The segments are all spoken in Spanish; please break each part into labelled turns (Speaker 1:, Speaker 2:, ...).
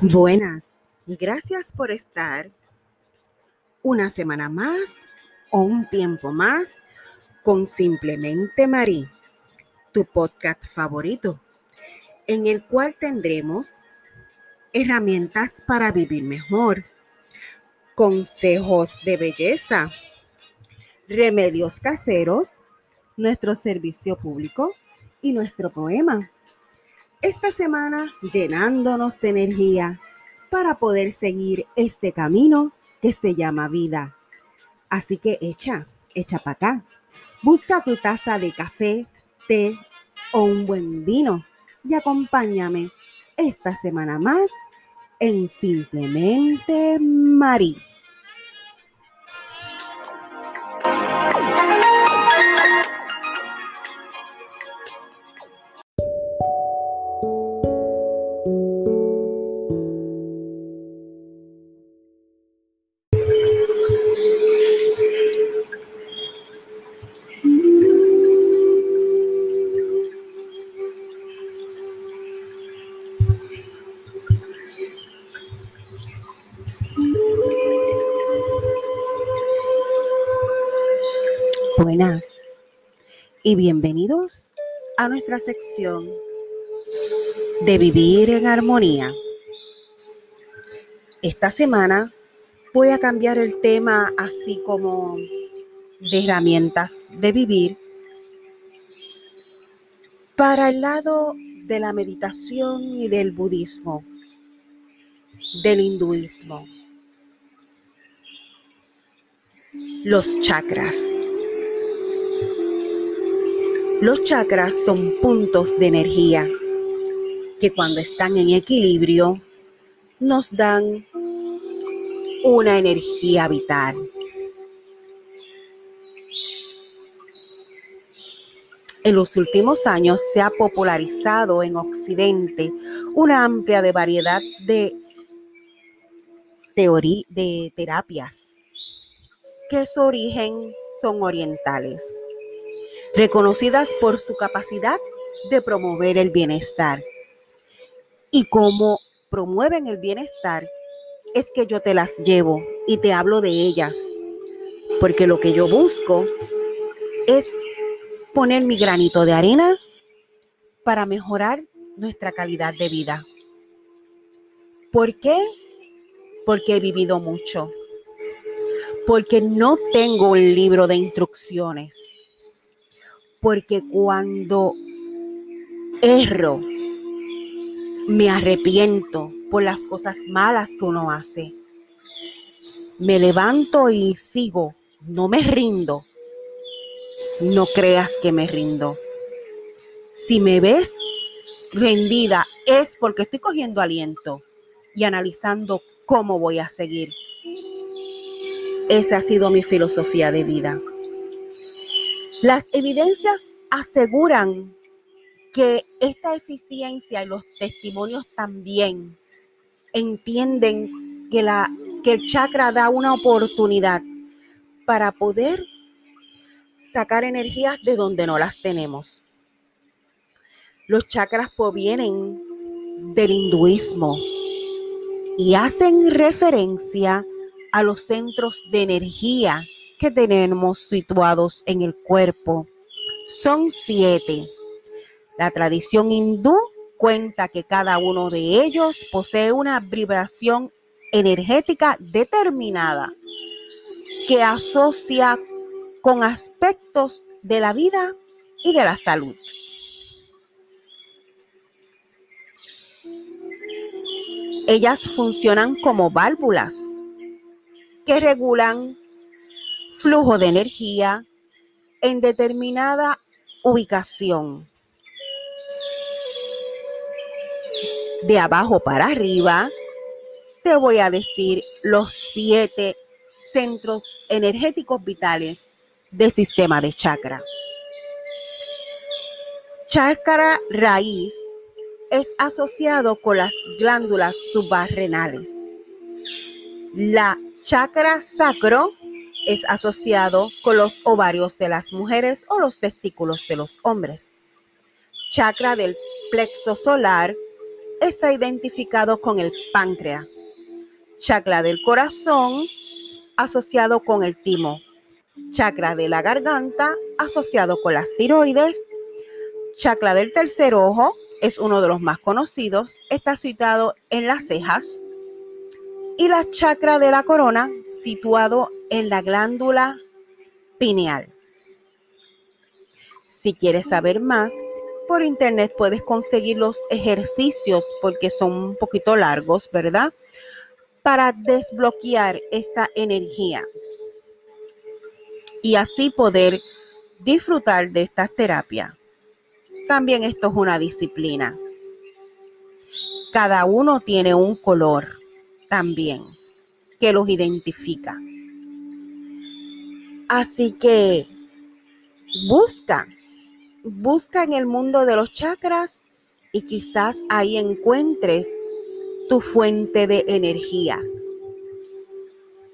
Speaker 1: Buenas y gracias por estar una semana más o un tiempo más con Simplemente Marí, tu podcast favorito, en el cual tendremos herramientas para vivir mejor, consejos de belleza, remedios caseros, nuestro servicio público y nuestro poema esta semana llenándonos de energía para poder seguir este camino que se llama vida. Así que echa, echa para acá. Busca tu taza de café, té o un buen vino y acompáñame esta semana más en Simplemente Marí. Y bienvenidos a nuestra sección de Vivir en Armonía. Esta semana voy a cambiar el tema así como de herramientas de vivir para el lado de la meditación y del budismo, del hinduismo. Los chakras. Los chakras son puntos de energía que cuando están en equilibrio nos dan una energía vital. En los últimos años se ha popularizado en Occidente una amplia variedad de, de terapias que su origen son orientales reconocidas por su capacidad de promover el bienestar. Y como promueven el bienestar, es que yo te las llevo y te hablo de ellas, porque lo que yo busco es poner mi granito de arena para mejorar nuestra calidad de vida. ¿Por qué? Porque he vivido mucho. Porque no tengo un libro de instrucciones porque cuando erro, me arrepiento por las cosas malas que uno hace. Me levanto y sigo, no me rindo. No creas que me rindo. Si me ves rendida es porque estoy cogiendo aliento y analizando cómo voy a seguir. Esa ha sido mi filosofía de vida. Las evidencias aseguran que esta eficiencia y los testimonios también entienden que, la, que el chakra da una oportunidad para poder sacar energías de donde no las tenemos. Los chakras provienen del hinduismo y hacen referencia a los centros de energía que tenemos situados en el cuerpo. Son siete. La tradición hindú cuenta que cada uno de ellos posee una vibración energética determinada que asocia con aspectos de la vida y de la salud. Ellas funcionan como válvulas que regulan flujo de energía en determinada ubicación. De abajo para arriba, te voy a decir los siete centros energéticos vitales del sistema de chakra. Chakra raíz es asociado con las glándulas subarrenales. La chakra sacro es asociado con los ovarios de las mujeres o los testículos de los hombres. chakra del plexo solar está identificado con el páncreas. Chakra del corazón asociado con el timo. Chakra de la garganta asociado con las tiroides. Chakra del tercer ojo es uno de los más conocidos. Está situado en las cejas. Y la chakra de la corona situado en la glándula pineal. Si quieres saber más, por internet puedes conseguir los ejercicios porque son un poquito largos, ¿verdad? Para desbloquear esta energía y así poder disfrutar de esta terapia. También esto es una disciplina. Cada uno tiene un color también que los identifica. Así que busca busca en el mundo de los chakras y quizás ahí encuentres tu fuente de energía.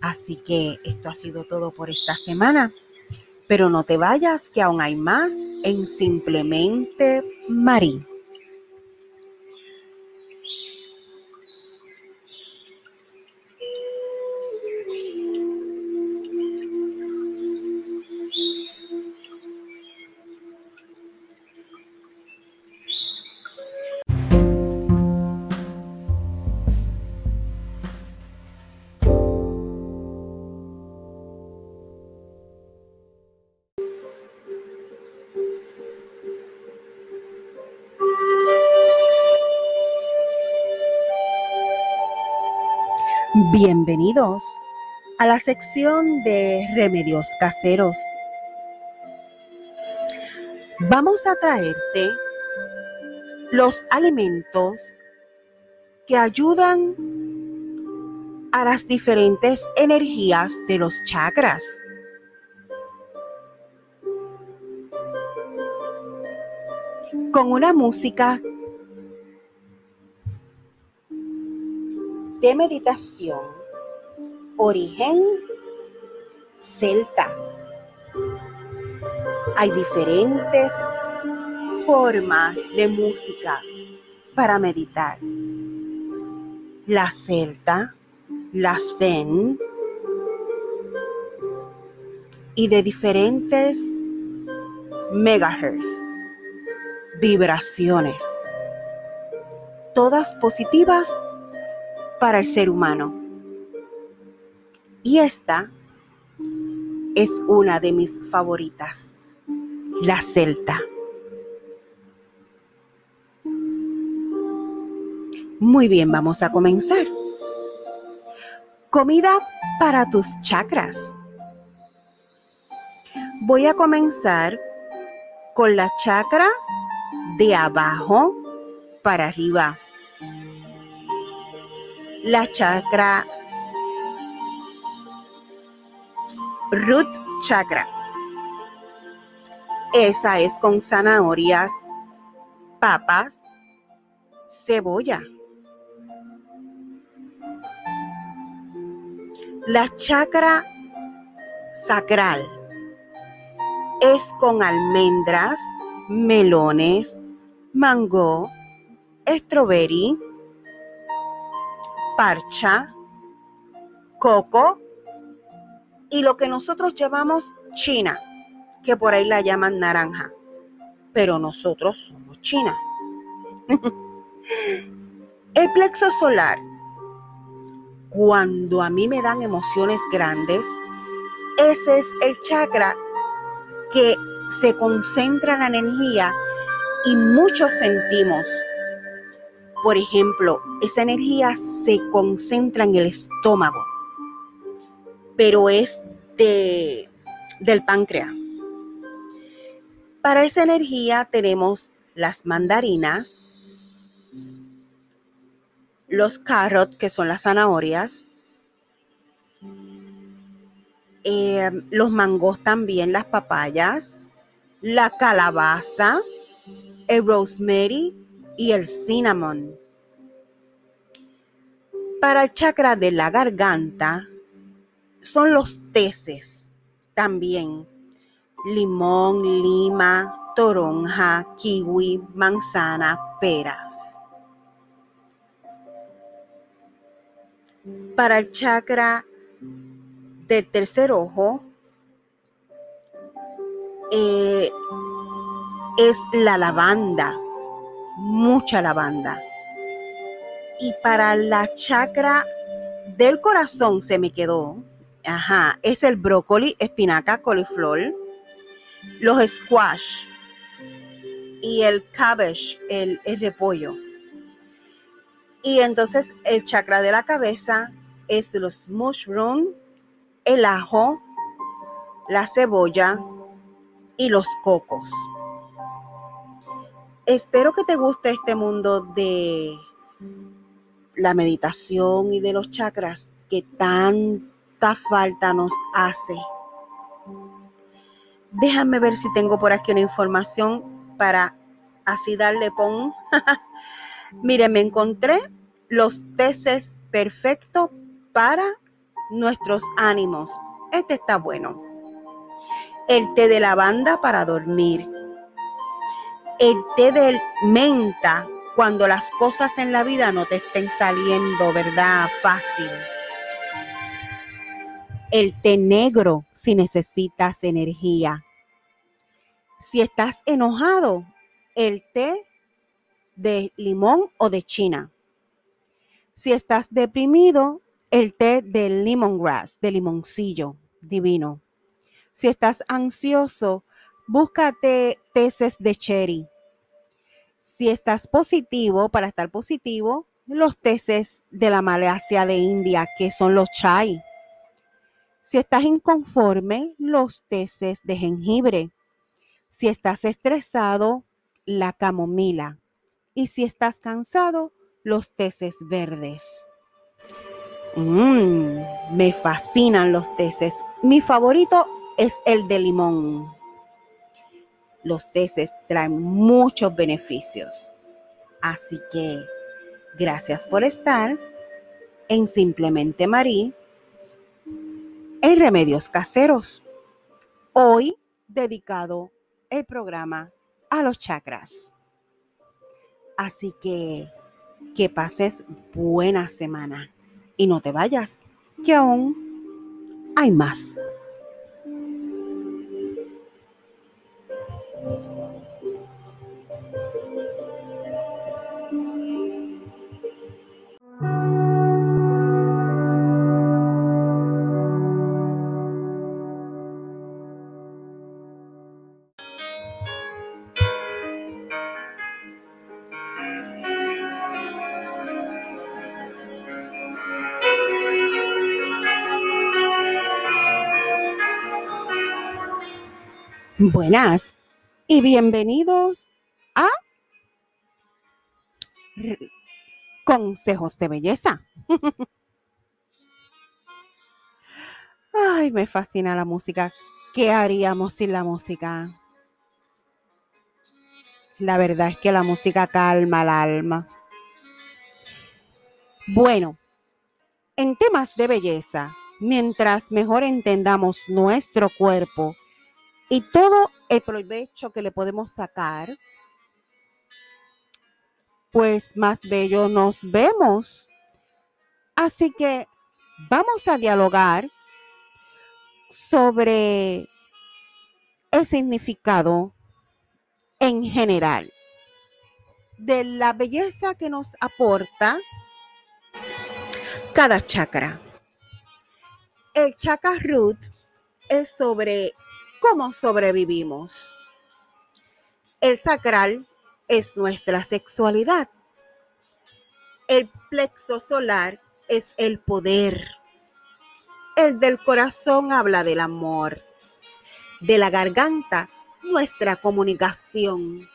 Speaker 1: Así que esto ha sido todo por esta semana. Pero no te vayas, que aún hay más en Simplemente Marí. Bienvenidos a la sección de remedios caseros. Vamos a traerte los alimentos que ayudan a las diferentes energías de los chakras. Con una música de meditación, origen celta. Hay diferentes formas de música para meditar. La celta, la zen y de diferentes megahertz, vibraciones, todas positivas para el ser humano. Y esta es una de mis favoritas, la celta. Muy bien, vamos a comenzar. Comida para tus chakras. Voy a comenzar con la chakra de abajo para arriba la chakra root chakra. Esa es con zanahorias, papas, cebolla. La chakra sacral es con almendras, melones, mango, strawberry, parcha, coco y lo que nosotros llamamos china, que por ahí la llaman naranja, pero nosotros somos china. el plexo solar, cuando a mí me dan emociones grandes, ese es el chakra que se concentra en la energía y muchos sentimos por ejemplo, esa energía se concentra en el estómago, pero es de, del páncreas. Para esa energía tenemos las mandarinas, los carrots, que son las zanahorias, eh, los mangos también, las papayas, la calabaza, el rosemary, y el cinnamon. Para el chakra de la garganta son los teces también. Limón, lima, toronja, kiwi, manzana, peras. Para el chakra del tercer ojo, eh, es la lavanda, mucha lavanda. Y para la chakra del corazón se me quedó, ajá, es el brócoli, espinaca, coliflor, los squash y el cabbage, el, el repollo. Y entonces el chakra de la cabeza es los mushrooms, el ajo, la cebolla y los cocos. Espero que te guste este mundo de la meditación y de los chakras que tanta falta nos hace. Déjame ver si tengo por aquí una información para así darle pon. Miren, me encontré los teces perfectos para nuestros ánimos. Este está bueno. El té de lavanda para dormir. El té de menta cuando las cosas en la vida no te estén saliendo, ¿verdad? Fácil. El té negro si necesitas energía. Si estás enojado, el té de limón o de china. Si estás deprimido, el té de lemongrass, de limoncillo divino. Si estás ansioso, búscate teces de cherry. Si estás positivo, para estar positivo, los teces de la Malasia de India, que son los chai. Si estás inconforme, los teces de jengibre. Si estás estresado, la camomila. Y si estás cansado, los teces verdes. Mmm, me fascinan los teces. Mi favorito es el de limón. Los teces traen muchos beneficios. Así que gracias por estar en Simplemente Marí en Remedios Caseros. Hoy dedicado el programa a los chakras. Así que que pases buena semana y no te vayas, que aún hay más. Buenas y bienvenidos a Consejos de Belleza. Ay, me fascina la música. ¿Qué haríamos sin la música? La verdad es que la música calma el alma. Bueno, en temas de belleza, mientras mejor entendamos nuestro cuerpo, y todo el provecho que le podemos sacar, pues más bello nos vemos. Así que vamos a dialogar sobre el significado en general de la belleza que nos aporta cada chakra. El chakra root es sobre cómo sobrevivimos. El sacral es nuestra sexualidad. El plexo solar es el poder. El del corazón habla del amor. De la garganta, nuestra comunicación.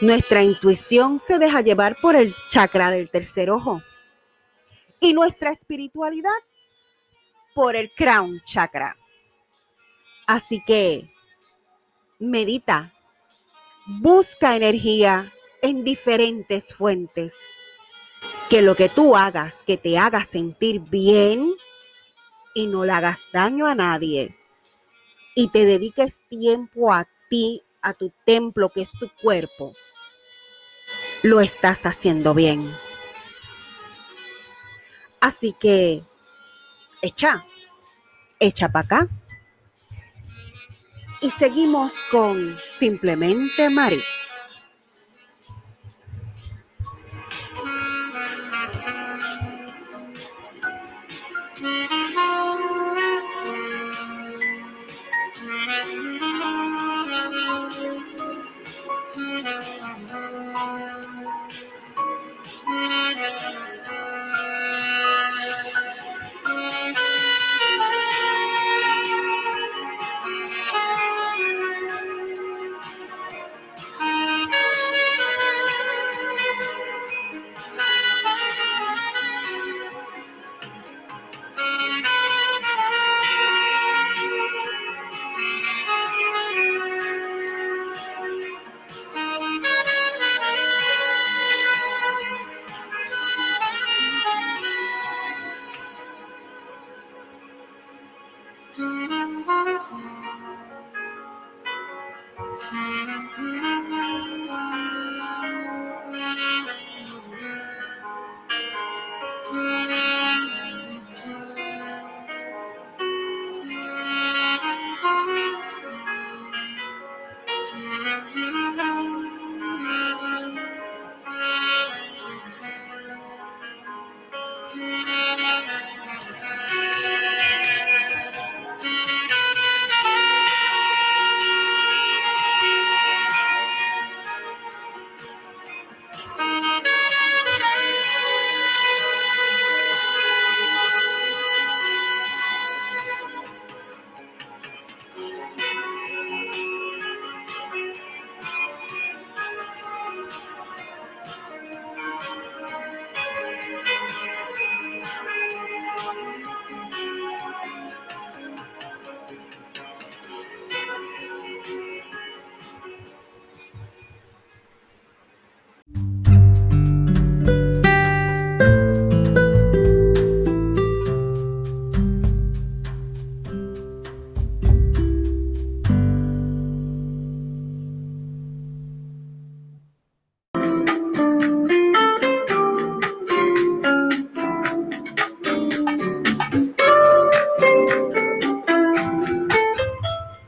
Speaker 1: Nuestra intuición se deja llevar por el chakra del tercer ojo. Y nuestra espiritualidad por el crown chakra. Así que medita, busca energía en diferentes fuentes. Que lo que tú hagas, que te haga sentir bien y no le hagas daño a nadie. Y te dediques tiempo a ti, a tu templo que es tu cuerpo, lo estás haciendo bien. Así que echa, echa para acá. Y seguimos con Simplemente Mari.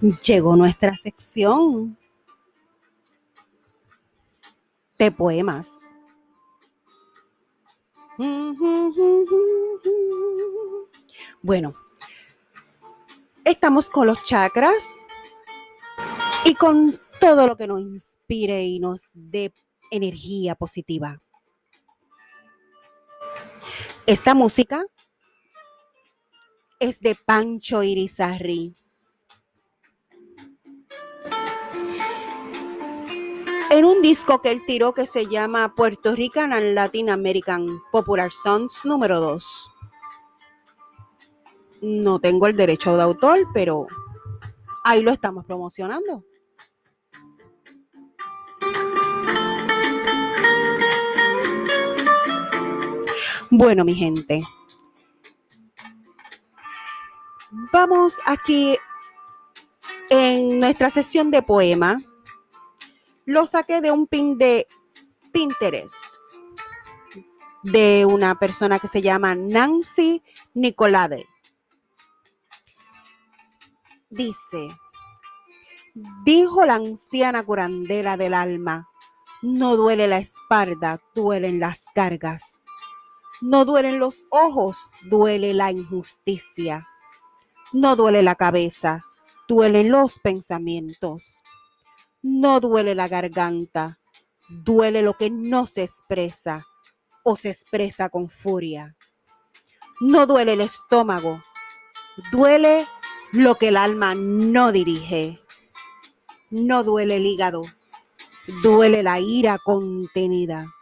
Speaker 1: Llegó nuestra sección de poemas. Bueno, estamos con los chakras y con todo lo que nos inspire y nos dé energía positiva. Esta música es de Pancho Irizarry. En un disco que él tiró que se llama Puerto Rican and Latin American Popular Songs número 2. No tengo el derecho de autor, pero ahí lo estamos promocionando. Bueno, mi gente. Vamos aquí en nuestra sesión de poema lo saqué de un pin de Pinterest de una persona que se llama Nancy Nicolade. Dice, dijo la anciana curandera del alma, no duele la espalda, duelen las cargas. No duelen los ojos, duele la injusticia. No duele la cabeza, duelen los pensamientos. No duele la garganta, duele lo que no se expresa o se expresa con furia. No duele el estómago, duele lo que el alma no dirige. No duele el hígado, duele la ira contenida.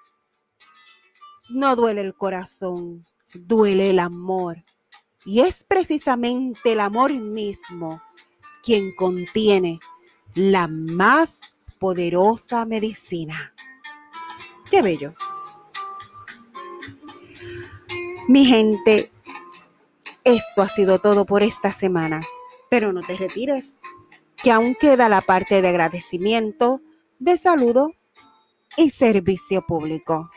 Speaker 1: No duele el corazón, duele el amor. Y es precisamente el amor mismo quien contiene la más poderosa medicina. Qué bello. Mi gente, esto ha sido todo por esta semana, pero no te retires, que aún queda la parte de agradecimiento, de saludo y servicio público.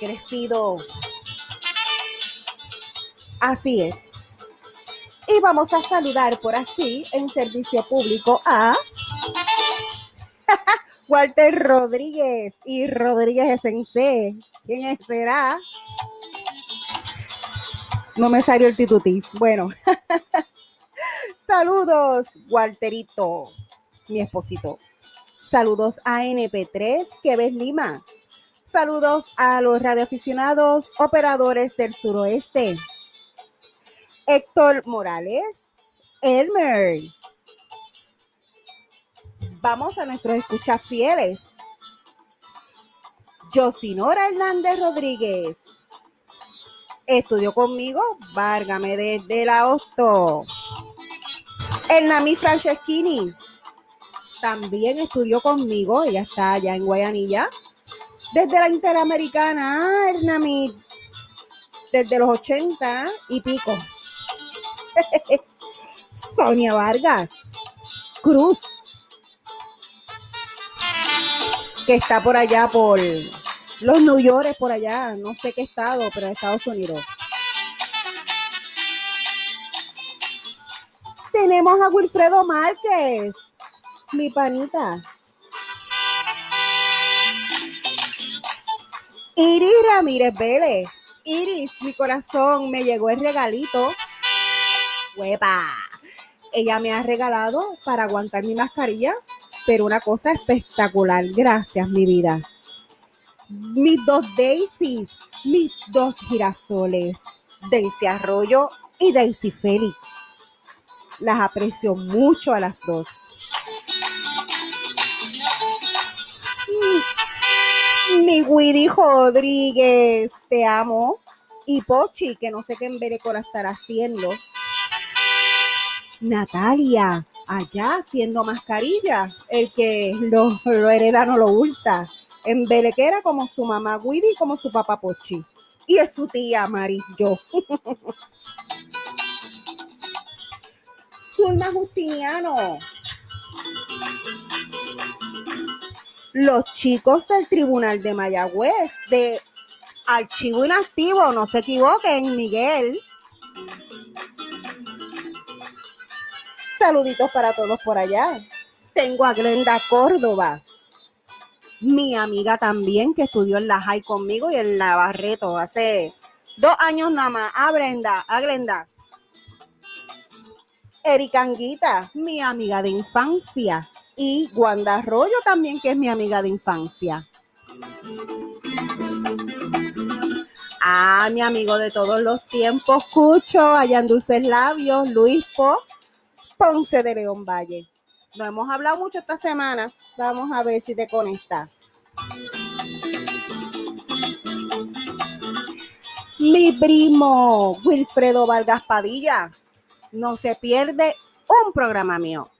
Speaker 1: Crecido. Así es. Y vamos a saludar por aquí en servicio público a Walter Rodríguez y Rodríguez SNC. ¿Quién será? No me salió el tituti. Bueno. Saludos, Walterito, mi esposito. Saludos a NP3, que ves Lima. Saludos a los radioaficionados operadores del suroeste. Héctor Morales, Elmer. Vamos a nuestros escuchas fieles. Josinora Hernández Rodríguez. Estudió conmigo, Várgame desde la Hosto. El Nami Franceschini también estudió conmigo, ella está allá en Guayanilla, desde la Interamericana, Hernamit, desde los 80 y pico. Sonia Vargas, Cruz, que está por allá por los New York, por allá, no sé qué estado, pero en Estados Unidos. Tenemos a Wilfredo Márquez, mi panita. Iris Ramírez Vélez. Iris, mi corazón, me llegó el regalito. ¡Huepa! Ella me ha regalado para aguantar mi mascarilla, pero una cosa espectacular. Gracias, mi vida. Mis dos Daisies, mis dos girasoles, Daisy Arroyo y Daisy Félix. Las aprecio mucho a las dos. Mi Widi Rodríguez, te amo. Y Pochi, que no sé qué en Berecola estará haciendo. Natalia, allá haciendo mascarilla. El que lo, hereda no lo hurta. En Belequera como su mamá Widi como su papá Pochi. Y es su tía Mari, yo. Zulma Justiniano, los chicos del Tribunal de Mayagüez, de Archivo Inactivo, no se equivoquen, Miguel. Saluditos para todos por allá. Tengo a Glenda Córdoba, mi amiga también, que estudió en la High conmigo y en la Barreto hace dos años nada más. A Brenda, a Glenda. Erika Anguita, mi amiga de infancia y Wanda Arroyo también, que es mi amiga de infancia. Ah, mi amigo de todos los tiempos, Cucho, allá en Dulces Labios, Luis Po, Ponce de León Valle. No hemos hablado mucho esta semana. Vamos a ver si te conectas. Mi primo Wilfredo Vargas Padilla. No se pierde un programa mío.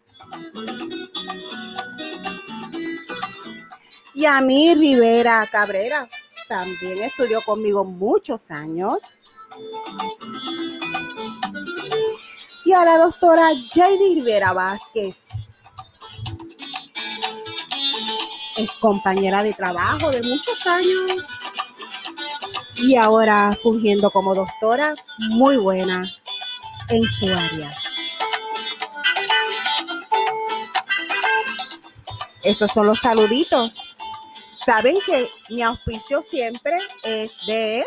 Speaker 1: Y a mí, Rivera Cabrera, también estudió conmigo muchos años. Y a la doctora Jady Rivera Vázquez. Es compañera de trabajo de muchos años. Y ahora fungiendo como doctora, muy buena en su área. Esos son los saluditos Saben que mi auspicio siempre es de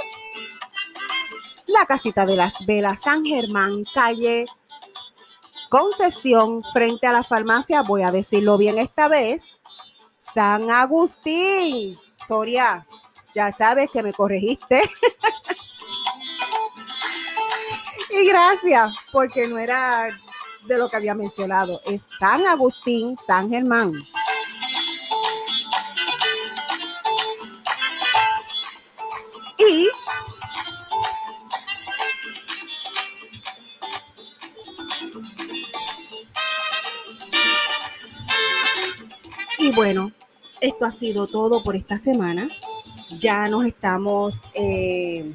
Speaker 1: la casita de las velas San Germán, calle Concesión, frente a la farmacia, voy a decirlo bien esta vez, San Agustín. Soria, ya sabes que me corregiste. y gracias, porque no era de lo que había mencionado. Es San Agustín, San Germán. Bueno, esto ha sido todo por esta semana. Ya nos estamos eh,